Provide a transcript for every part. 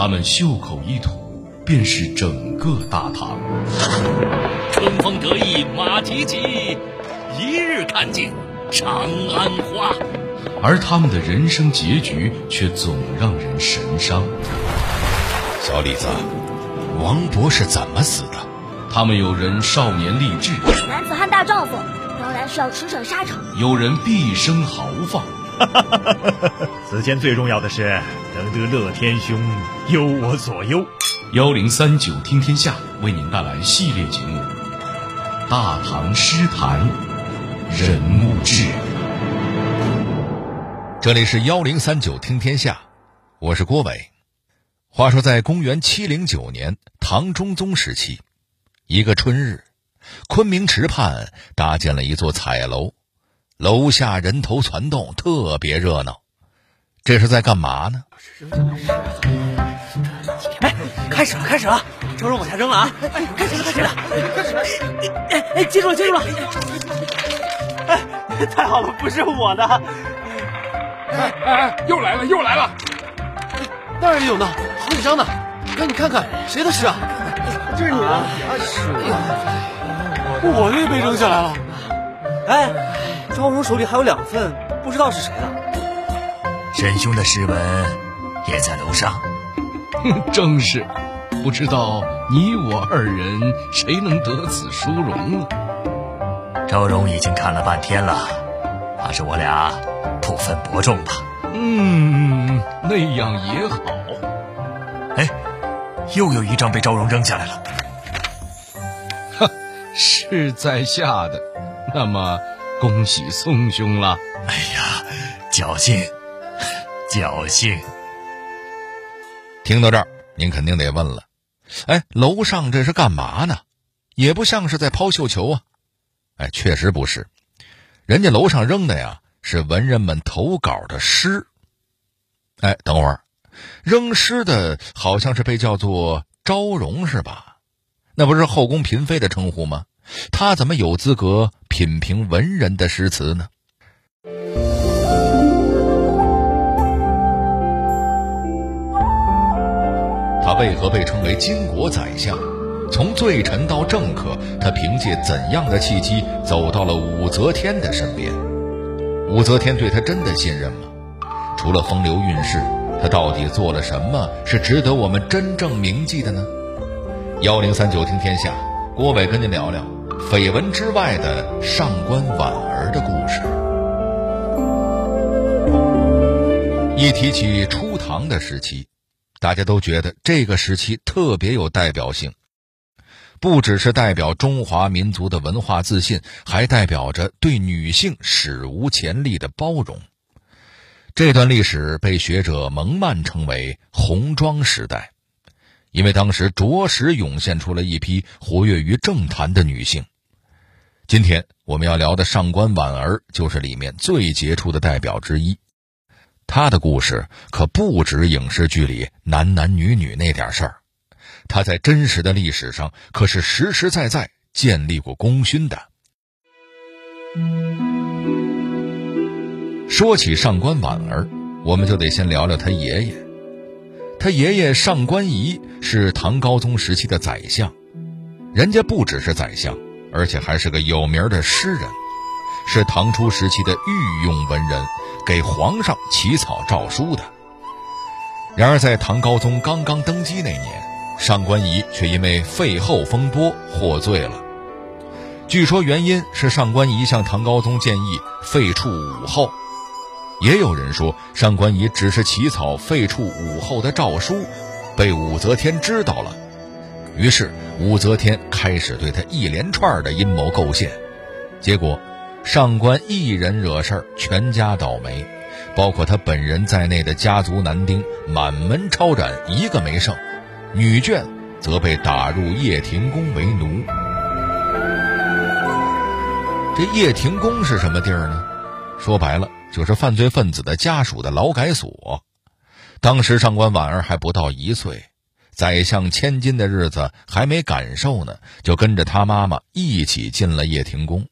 他们袖口一吐，便是整个大唐。春风得意马蹄疾，一日看尽长安花。而他们的人生结局却总让人神伤。小李子，王勃是怎么死的？他们有人少年立志，男子汉大丈夫，当然是要驰骋沙场；有人毕生豪放。此间最重要的是能得乐天兄忧我所忧。幺零三九听天下为您带来系列节目《大唐诗坛人物志》。这里是幺零三九听天下，我是郭伟。话说，在公元七零九年唐中宗时期，一个春日，昆明池畔搭建了一座彩楼，楼下人头攒动，特别热闹。这是在干嘛呢？哎，开始了，开始了！招荣往下扔了啊！哎，开始了，开始了，开始了！哎哎，记住了，记住了！哎，太好了，不是我的！哎哎哎，又来了，又来了！那儿也有呢，好几张呢，赶紧看看谁的诗啊？这是你的，是我的我的也被扔下来了。哎，招荣手里还有两份，不知道是谁的。沈兄的诗文也在楼上。正是，不知道你我二人谁能得此殊荣呢？赵荣已经看了半天了，怕是我俩不分伯仲吧？嗯，那样也好。哎，又有一张被赵荣扔下来了。哈，是在下的，那么恭喜宋兄了。哎呀，侥幸，侥幸。听到这儿，您肯定得问了：哎，楼上这是干嘛呢？也不像是在抛绣球啊！哎，确实不是，人家楼上扔的呀是文人们投稿的诗。哎，等会儿，扔诗的好像是被叫做昭容是吧？那不是后宫嫔妃的称呼吗？他怎么有资格品评文人的诗词呢？他为何被称为巾帼宰相？从罪臣到政客，他凭借怎样的契机走到了武则天的身边？武则天对他真的信任吗？除了风流韵事，他到底做了什么是值得我们真正铭记的呢？幺零三九听天下，郭伟跟您聊聊绯闻之外的上官婉儿的故事。一提起初唐的时期。大家都觉得这个时期特别有代表性，不只是代表中华民族的文化自信，还代表着对女性史无前例的包容。这段历史被学者蒙曼称为“红妆时代”，因为当时着实涌现出了一批活跃于政坛的女性。今天我们要聊的上官婉儿就是里面最杰出的代表之一。他的故事可不止影视剧里男男女女那点事儿，他在真实的历史上可是实实在在建立过功勋的。说起上官婉儿，我们就得先聊聊他爷爷。他爷爷上官仪是唐高宗时期的宰相，人家不只是宰相，而且还是个有名的诗人，是唐初时期的御用文人。给皇上起草诏书的。然而，在唐高宗刚刚登基那年，上官仪却因为废后风波获罪了。据说原因是上官仪向唐高宗建议废黜武后，也有人说上官仪只是起草废黜武后的诏书，被武则天知道了，于是武则天开始对他一连串的阴谋构陷，结果。上官一人惹事儿，全家倒霉，包括他本人在内的家族男丁满门抄斩，一个没剩。女眷则被打入掖庭宫为奴。这掖庭宫是什么地儿呢？说白了，就是犯罪分子的家属的劳改所。当时上官婉儿还不到一岁，宰相千金的日子还没感受呢，就跟着他妈妈一起进了掖庭宫。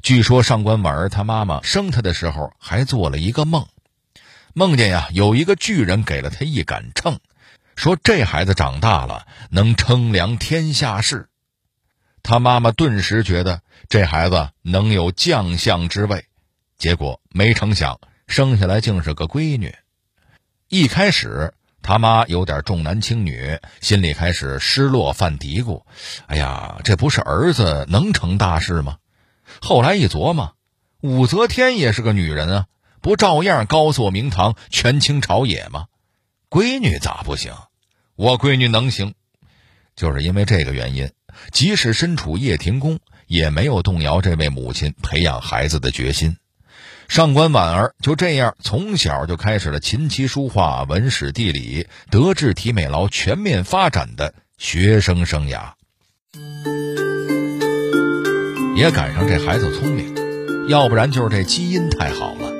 据说上官婉儿她妈妈生她的时候还做了一个梦，梦见呀有一个巨人给了她一杆秤，说这孩子长大了能称量天下事。他妈妈顿时觉得这孩子能有将相之位，结果没成想生下来竟是个闺女。一开始他妈有点重男轻女，心里开始失落，犯嘀咕：“哎呀，这不是儿子能成大事吗？”后来一琢磨，武则天也是个女人啊，不照样高坐明堂，权倾朝野吗？闺女咋不行？我闺女能行，就是因为这个原因。即使身处掖庭宫，也没有动摇这位母亲培养孩子的决心。上官婉儿就这样从小就开始了琴棋书画、文史地理、德智体美劳全面发展的学生生涯。也赶上这孩子聪明，要不然就是这基因太好了。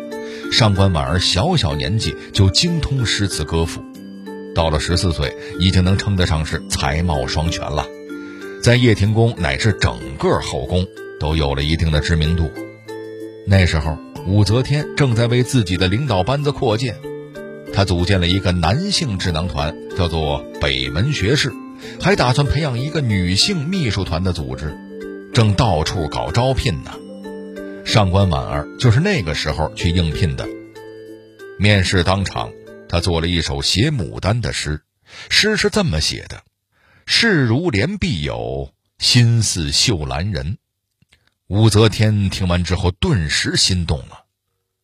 上官婉儿小小年纪就精通诗词歌赋，到了十四岁，已经能称得上是才貌双全了。在掖庭宫乃至整个后宫都有了一定的知名度。那时候，武则天正在为自己的领导班子扩建，她组建了一个男性智囊团，叫做北门学士，还打算培养一个女性秘书团的组织，正到处搞招聘呢。上官婉儿就是那个时候去应聘的。面试当场，她做了一首写牡丹的诗，诗是这么写的。事如连璧友，心似绣兰人。武则天听完之后，顿时心动了。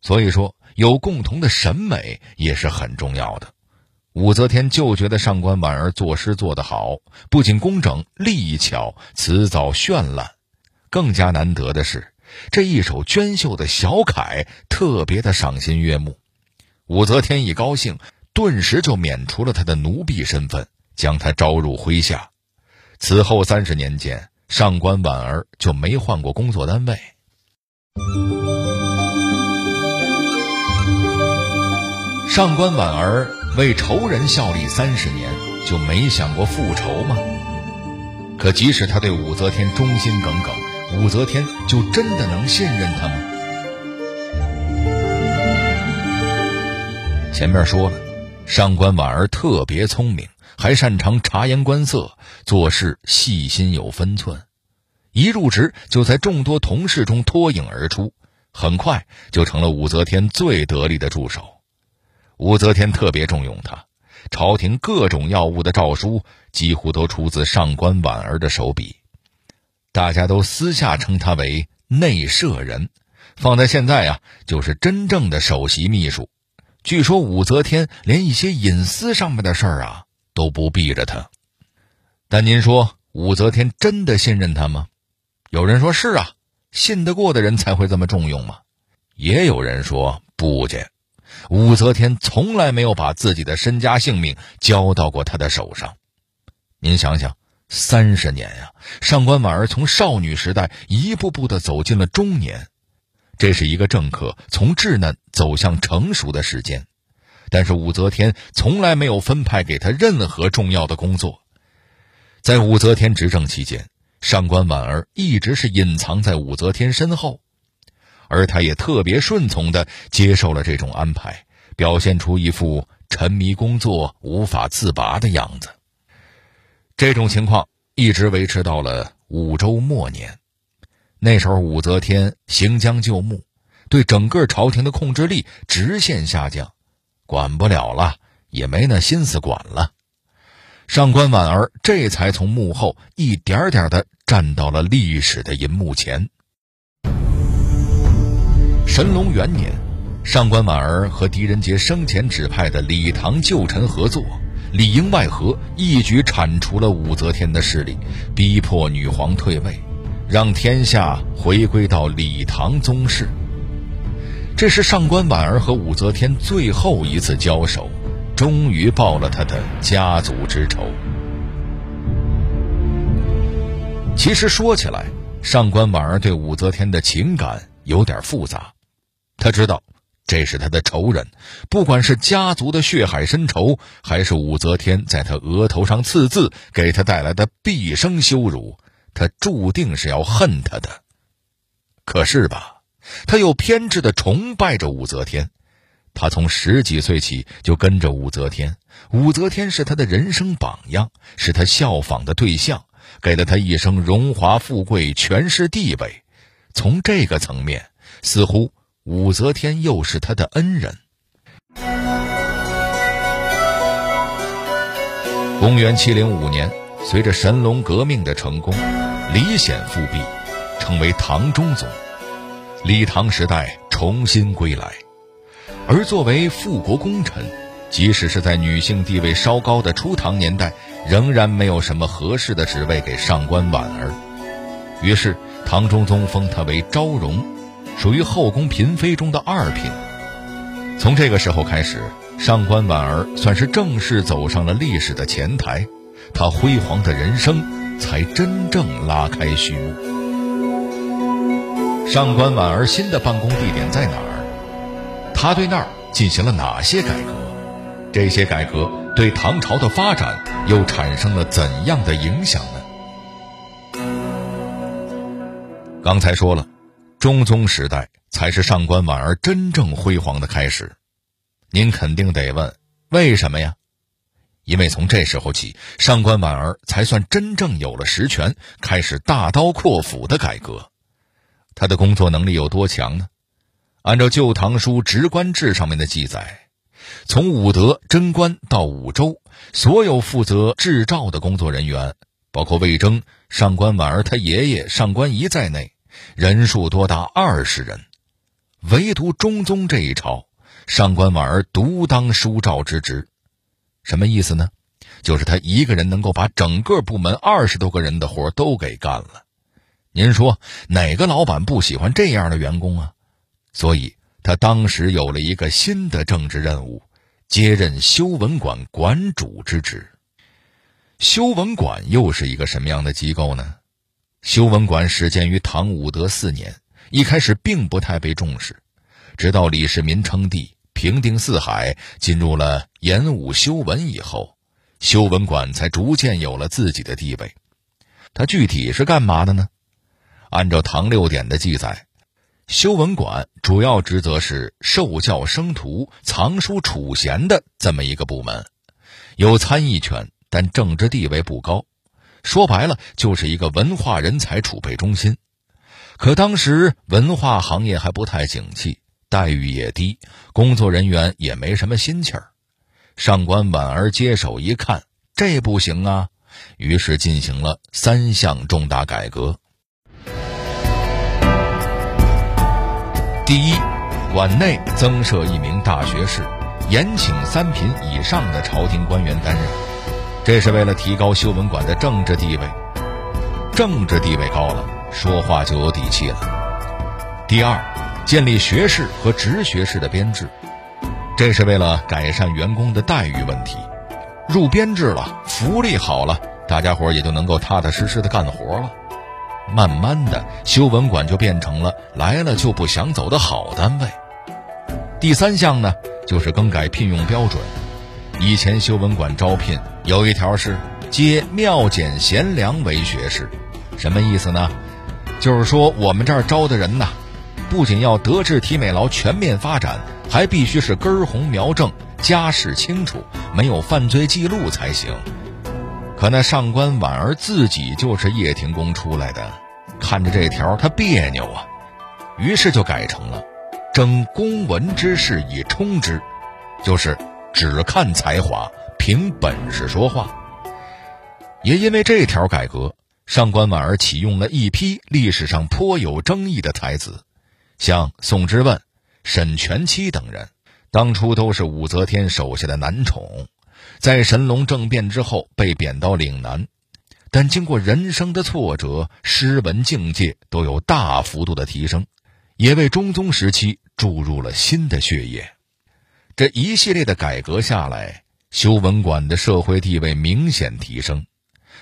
所以说，有共同的审美也是很重要的。武则天就觉得上官婉儿作诗做得好，不仅工整、力巧、词藻绚烂，更加难得的是，这一首娟秀的小楷特别的赏心悦目。武则天一高兴，顿时就免除了他的奴婢身份。将他招入麾下，此后三十年间，上官婉儿就没换过工作单位。上官婉儿为仇人效力三十年，就没想过复仇吗？可即使他对武则天忠心耿耿，武则天就真的能信任他吗？前面说了，上官婉儿特别聪明。还擅长察言观色，做事细心有分寸，一入职就在众多同事中脱颖而出，很快就成了武则天最得力的助手。武则天特别重用他，朝廷各种要务的诏书几乎都出自上官婉儿的手笔，大家都私下称他为内舍人，放在现在啊，就是真正的首席秘书。据说武则天连一些隐私上面的事儿啊。都不避着他，但您说武则天真的信任他吗？有人说是啊，信得过的人才会这么重用嘛。也有人说不见，武则天从来没有把自己的身家性命交到过他的手上。您想想，三十年呀，上官婉儿从少女时代一步步的走进了中年，这是一个政客从稚嫩走向成熟的时间。但是武则天从来没有分派给他任何重要的工作，在武则天执政期间，上官婉儿一直是隐藏在武则天身后，而他也特别顺从的接受了这种安排，表现出一副沉迷工作无法自拔的样子。这种情况一直维持到了武周末年，那时候武则天行将就木，对整个朝廷的控制力直线下降。管不了了，也没那心思管了。上官婉儿这才从幕后一点点的站到了历史的银幕前。神龙元年，上官婉儿和狄仁杰生前指派的李唐旧臣合作，里应外合，一举铲除了武则天的势力，逼迫女皇退位，让天下回归到李唐宗室。这是上官婉儿和武则天最后一次交手，终于报了他的家族之仇。其实说起来，上官婉儿对武则天的情感有点复杂。他知道这是他的仇人，不管是家族的血海深仇，还是武则天在他额头上刺字给他带来的毕生羞辱，他注定是要恨他的。可是吧。他又偏执的崇拜着武则天，他从十几岁起就跟着武则天，武则天是他的人生榜样，是他效仿的对象，给了他一生荣华富贵、权势地位。从这个层面，似乎武则天又是他的恩人。公元七零五年，随着神龙革命的成功，李显复辟，成为唐中宗，李唐时代重新归来。而作为复国功臣，即使是在女性地位稍高的初唐年代，仍然没有什么合适的职位给上官婉儿。于是，唐中宗封她为昭容，属于后宫嫔妃中的二品。从这个时候开始，上官婉儿算是正式走上了历史的前台，她辉煌的人生才真正拉开序幕。上官婉儿新的办公地点在哪儿？他对那儿进行了哪些改革？这些改革对唐朝的发展又产生了怎样的影响呢？刚才说了，中宗时代才是上官婉儿真正辉煌的开始。您肯定得问，为什么呀？因为从这时候起，上官婉儿才算真正有了实权，开始大刀阔斧的改革。他的工作能力有多强呢？按照《旧唐书·职官志》上面的记载，从武德贞观到武周，所有负责制诏的工作人员，包括魏征、上官婉儿他爷爷上官仪在内，人数多达二十人。唯独中宗这一朝，上官婉儿独当书诏之职。什么意思呢？就是他一个人能够把整个部门二十多个人的活都给干了。您说哪个老板不喜欢这样的员工啊？所以，他当时有了一个新的政治任务，接任修文馆馆主之职。修文馆又是一个什么样的机构呢？修文馆始建于唐武德四年，一开始并不太被重视，直到李世民称帝、平定四海，进入了演武修文以后，修文馆才逐渐有了自己的地位。它具体是干嘛的呢？按照唐六典的记载。修文馆主要职责是授教生徒、藏书储贤的这么一个部门，有参议权，但政治地位不高。说白了，就是一个文化人才储备中心。可当时文化行业还不太景气，待遇也低，工作人员也没什么心气儿。上官婉儿接手一看，这不行啊，于是进行了三项重大改革。第一，馆内增设一名大学士，严请三品以上的朝廷官员担任，这是为了提高修文馆的政治地位。政治地位高了，说话就有底气了。第二，建立学士和直学士的编制，这是为了改善员工的待遇问题。入编制了，福利好了，大家伙也就能够踏踏实实的干活了。慢慢的，修文馆就变成了来了就不想走的好单位。第三项呢，就是更改聘用标准。以前修文馆招聘有一条是接妙简贤良为学士，什么意思呢？就是说我们这儿招的人呐，不仅要德智体美劳全面发展，还必须是根红苗正、家世清楚、没有犯罪记录才行。可那上官婉儿自己就是掖庭宫出来的，看着这条他别扭啊，于是就改成了“征公文之事以充之”，就是只看才华，凭本事说话。也因为这条改革，上官婉儿启用了一批历史上颇有争议的才子，像宋之问、沈佺期等人，当初都是武则天手下的男宠。在神龙政变之后被贬到岭南，但经过人生的挫折，诗文境界都有大幅度的提升，也为中宗时期注入了新的血液。这一系列的改革下来，修文馆的社会地位明显提升，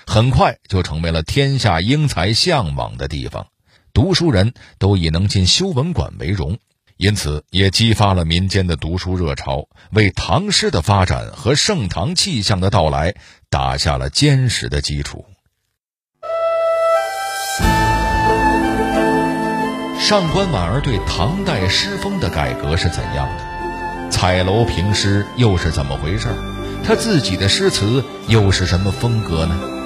很快就成为了天下英才向往的地方，读书人都以能进修文馆为荣。因此，也激发了民间的读书热潮，为唐诗的发展和盛唐气象的到来打下了坚实的基础。上官婉儿对唐代诗风的改革是怎样的？彩楼评诗又是怎么回事？他自己的诗词又是什么风格呢？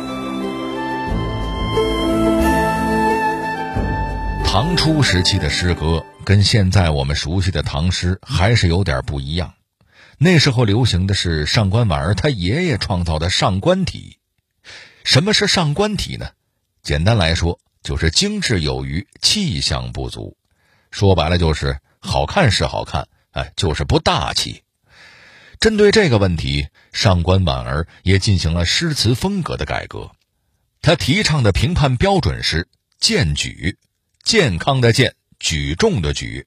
唐初时期的诗歌跟现在我们熟悉的唐诗还是有点不一样。那时候流行的是上官婉儿他爷爷创造的上官体。什么是上官体呢？简单来说，就是精致有余，气象不足。说白了就是好看是好看，哎，就是不大气。针对这个问题，上官婉儿也进行了诗词风格的改革。他提倡的评判标准是健举，健康的健，举重的举，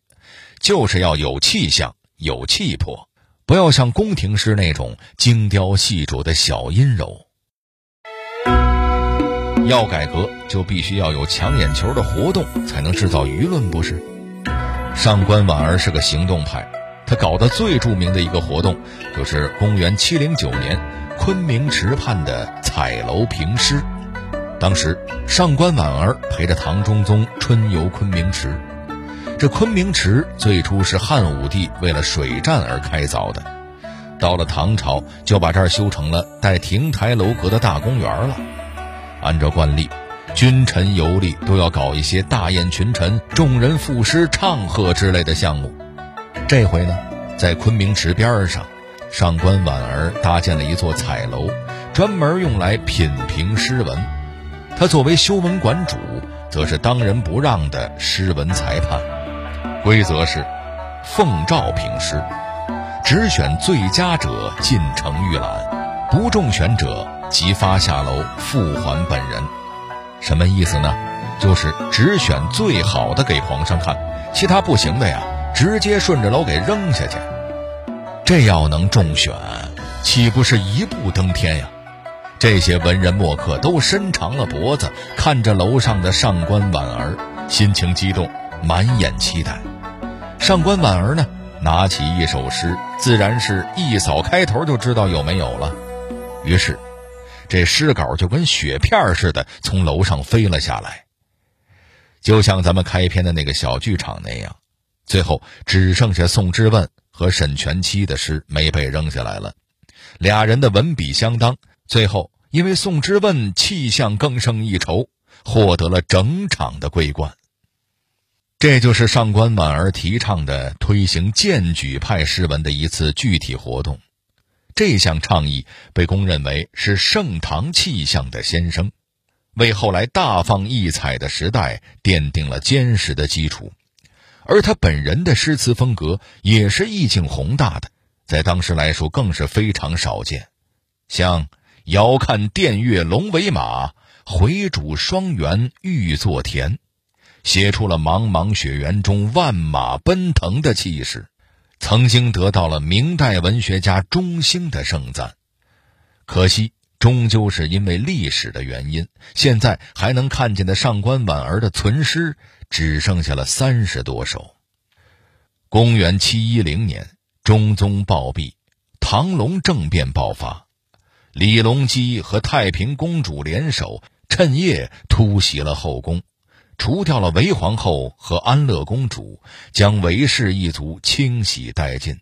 就是要有气象、有气魄，不要像宫廷诗那种精雕细琢的小阴柔。要改革，就必须要有抢眼球的活动，才能制造舆论，不是？上官婉儿是个行动派，他搞的最著名的一个活动，就是公元七零九年昆明池畔的彩楼评诗。当时，上官婉儿陪着唐中宗春游昆明池。这昆明池最初是汉武帝为了水战而开凿的，到了唐朝就把这儿修成了带亭台楼阁的大公园了。按照惯例，君臣游历都要搞一些大宴群臣、众人赋诗唱和之类的项目。这回呢，在昆明池边上，上官婉儿搭建了一座彩楼，专门用来品评诗文。他作为修文馆主，则是当仁不让的诗文裁判。规则是：奉诏评诗，只选最佳者进城预览，不中选者。即发下楼复还本人，什么意思呢？就是只选最好的给皇上看，其他不行的呀，直接顺着楼给扔下去。这要能中选，岂不是一步登天呀？这些文人墨客都伸长了脖子，看着楼上的上官婉儿，心情激动，满眼期待。上官婉儿呢，拿起一首诗，自然是一扫开头就知道有没有了。于是。这诗稿就跟雪片似的从楼上飞了下来，就像咱们开篇的那个小剧场那样，最后只剩下宋之问和沈全期的诗没被扔下来了。俩人的文笔相当，最后因为宋之问气象更胜一筹，获得了整场的桂冠。这就是上官婉儿提倡的推行荐举派诗文的一次具体活动。这项倡议被公认为是盛唐气象的先声，为后来大放异彩的时代奠定了坚实的基础。而他本人的诗词风格也是意境宏大的，在当时来说更是非常少见。像“遥看殿月龙为马，回主双元玉作田”，写出了茫茫雪原中万马奔腾的气势。曾经得到了明代文学家钟兴的盛赞，可惜终究是因为历史的原因，现在还能看见的上官婉儿的存诗只剩下了三十多首。公元七一零年，中宗暴毙，唐隆政变爆发，李隆基和太平公主联手，趁夜突袭了后宫。除掉了韦皇后和安乐公主，将韦氏一族清洗殆尽。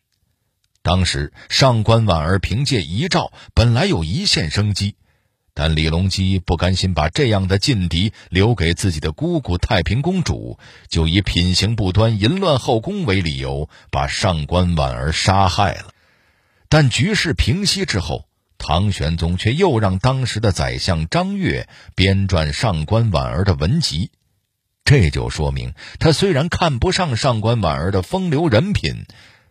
当时上官婉儿凭借遗诏，本来有一线生机，但李隆基不甘心把这样的劲敌留给自己的姑姑太平公主，就以品行不端、淫乱后宫为理由，把上官婉儿杀害了。但局势平息之后，唐玄宗却又让当时的宰相张悦编撰上官婉儿的文集。这就说明，他虽然看不上上官婉儿的风流人品，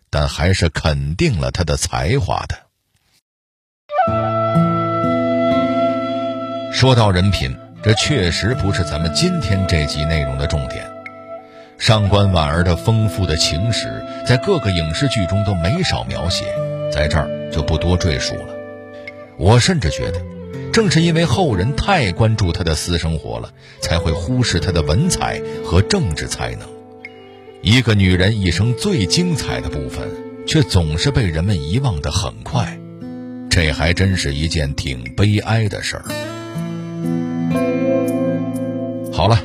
但还是肯定了他的才华的。说到人品，这确实不是咱们今天这集内容的重点。上官婉儿的丰富的情史，在各个影视剧中都没少描写，在这儿就不多赘述了。我甚至觉得。正是因为后人太关注他的私生活了，才会忽视他的文采和政治才能。一个女人一生最精彩的部分，却总是被人们遗忘的很快，这还真是一件挺悲哀的事儿。好了，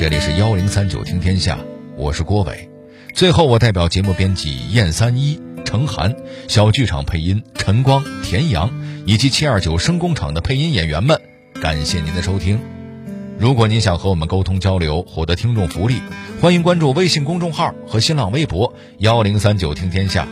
这里是幺零三九听天下，我是郭伟。最后，我代表节目编辑燕三一。程涵，小剧场配音陈光、田阳，以及七二九声工厂的配音演员们，感谢您的收听。如果您想和我们沟通交流，获得听众福利，欢迎关注微信公众号和新浪微博幺零三九听天下。